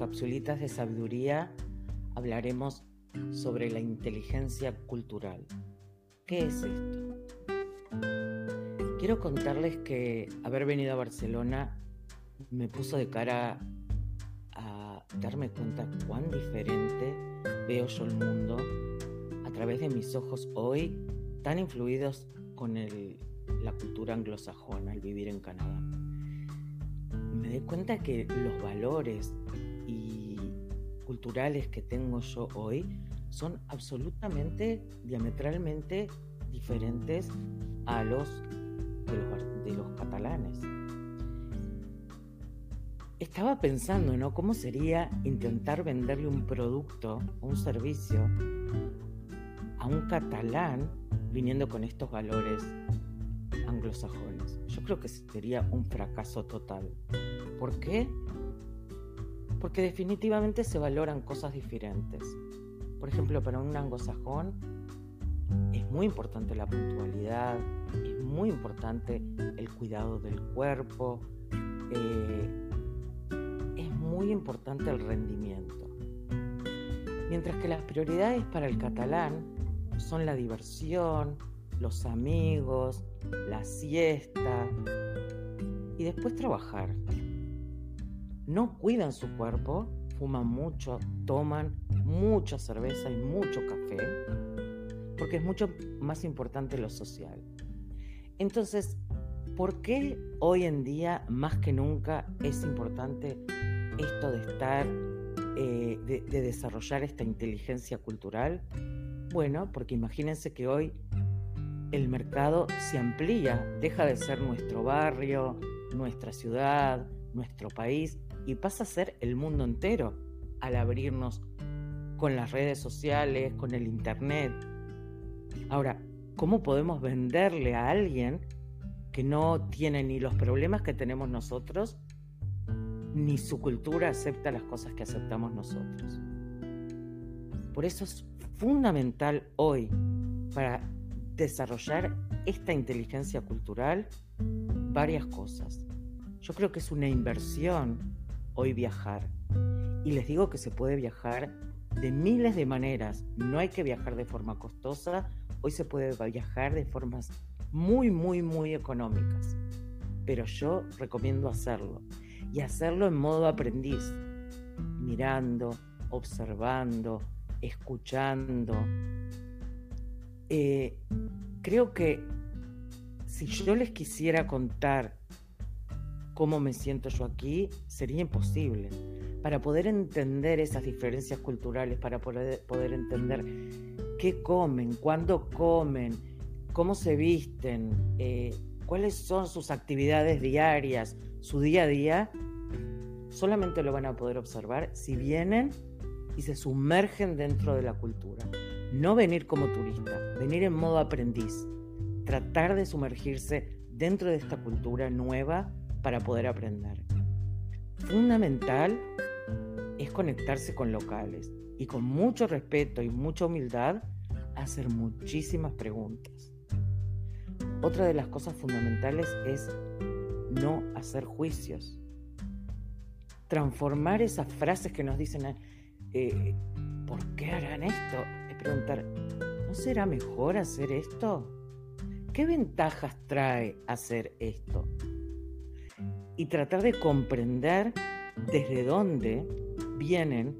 capsulitas de sabiduría hablaremos sobre la inteligencia cultural. ¿Qué es esto? Quiero contarles que haber venido a Barcelona me puso de cara a darme cuenta cuán diferente veo yo el mundo a través de mis ojos hoy, tan influidos con la cultura anglosajona al vivir en Canadá. Me doy cuenta que los valores y culturales que tengo yo hoy son absolutamente, diametralmente diferentes a los de los, catalanes. Estaba pensando, ¿no? ¿Cómo sería intentar venderle un producto un servicio a un catalán viniendo con estos valores anglosajones? Yo creo que sería un fracaso total. ¿Por qué? Porque definitivamente se valoran cosas diferentes. Por ejemplo, para un anglosajón es muy importante la puntualidad, es muy importante el cuidado del cuerpo, eh, es muy importante el rendimiento. Mientras que las prioridades para el catalán son la diversión, los amigos, la siesta y después trabajar. No cuidan su cuerpo, fuman mucho, toman mucha cerveza y mucho café, porque es mucho más importante lo social. Entonces, ¿por qué hoy en día más que nunca es importante esto de estar, eh, de, de desarrollar esta inteligencia cultural? Bueno, porque imagínense que hoy el mercado se amplía, deja de ser nuestro barrio, nuestra ciudad, nuestro país y pasa a ser el mundo entero al abrirnos con las redes sociales, con el Internet. Ahora, ¿cómo podemos venderle a alguien que no tiene ni los problemas que tenemos nosotros, ni su cultura acepta las cosas que aceptamos nosotros? Por eso es fundamental hoy para desarrollar esta inteligencia cultural varias cosas. Yo creo que es una inversión hoy viajar. Y les digo que se puede viajar de miles de maneras. No hay que viajar de forma costosa, hoy se puede viajar de formas muy, muy, muy económicas. Pero yo recomiendo hacerlo. Y hacerlo en modo aprendiz, mirando, observando, escuchando. Eh, creo que si yo les quisiera contar cómo me siento yo aquí, sería imposible para poder entender esas diferencias culturales, para poder, entender qué comen, cuándo comen, cómo se visten, eh, cuáles son sus actividades diarias, su día a día, solamente lo van a poder observar si vienen y se sumergen dentro de la cultura. No venir como turista, venir en modo aprendiz, tratar de sumergirse dentro de esta cultura nueva para poder aprender. Fundamental es conectarse con locales y con mucho respeto y mucha humildad hacer muchísimas preguntas. Otra de las cosas fundamentales es no hacer juicios. Transformar esas frases que nos dicen, eh, ¿por qué harán esto? Es preguntar, ¿no será mejor hacer esto? ¿Qué ventajas trae hacer esto? Y tratar de comprender desde dónde vienen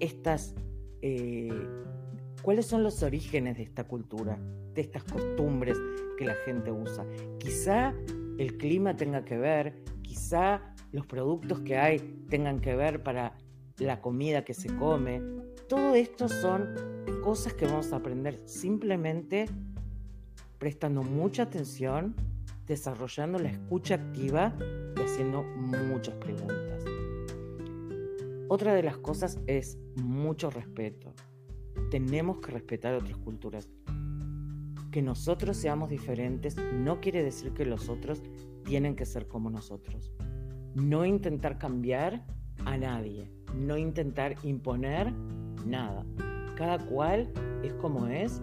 estas, eh, cuáles son los orígenes de esta cultura, de estas costumbres que la gente usa. Quizá el clima tenga que ver, quizá los productos que hay tengan que ver para la comida que se come. Todo esto son cosas que vamos a aprender simplemente prestando mucha atención, desarrollando la escucha activa y haciendo muchas preguntas. Otra de las cosas es mucho respeto. Tenemos que respetar otras culturas. Que nosotros seamos diferentes no quiere decir que los otros tienen que ser como nosotros. No intentar cambiar a nadie, no intentar imponer nada. Cada cual es como es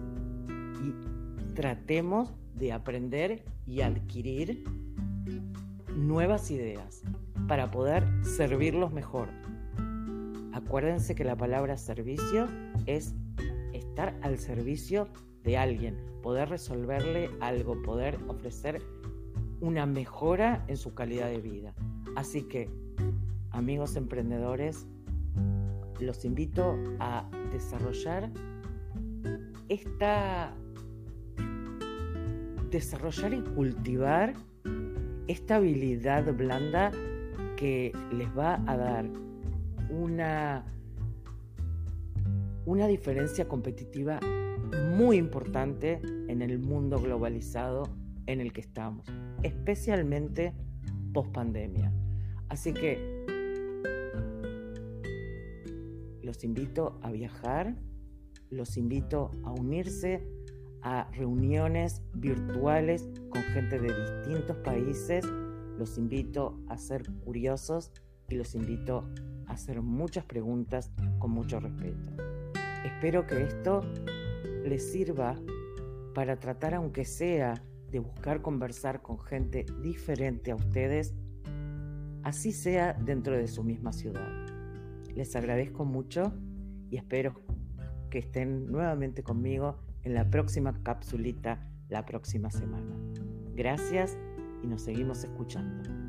y tratemos de aprender y adquirir nuevas ideas para poder servirlos mejor Acuérdense que la palabra servicio es estar al servicio de alguien, poder resolverle algo, poder ofrecer una mejora en su calidad de vida. Así que, amigos emprendedores, los invito a desarrollar esta desarrollar y cultivar esta habilidad blanda que les va a dar una una diferencia competitiva muy importante en el mundo globalizado en el que estamos, especialmente post pandemia. Así que los invito a viajar, los invito a unirse a reuniones virtuales con gente de distintos países, los invito a ser curiosos y los invito a hacer muchas preguntas con mucho respeto. Espero que esto les sirva para tratar, aunque sea, de buscar conversar con gente diferente a ustedes, así sea dentro de su misma ciudad. Les agradezco mucho y espero que estén nuevamente conmigo en la próxima capsulita la próxima semana. Gracias y nos seguimos escuchando.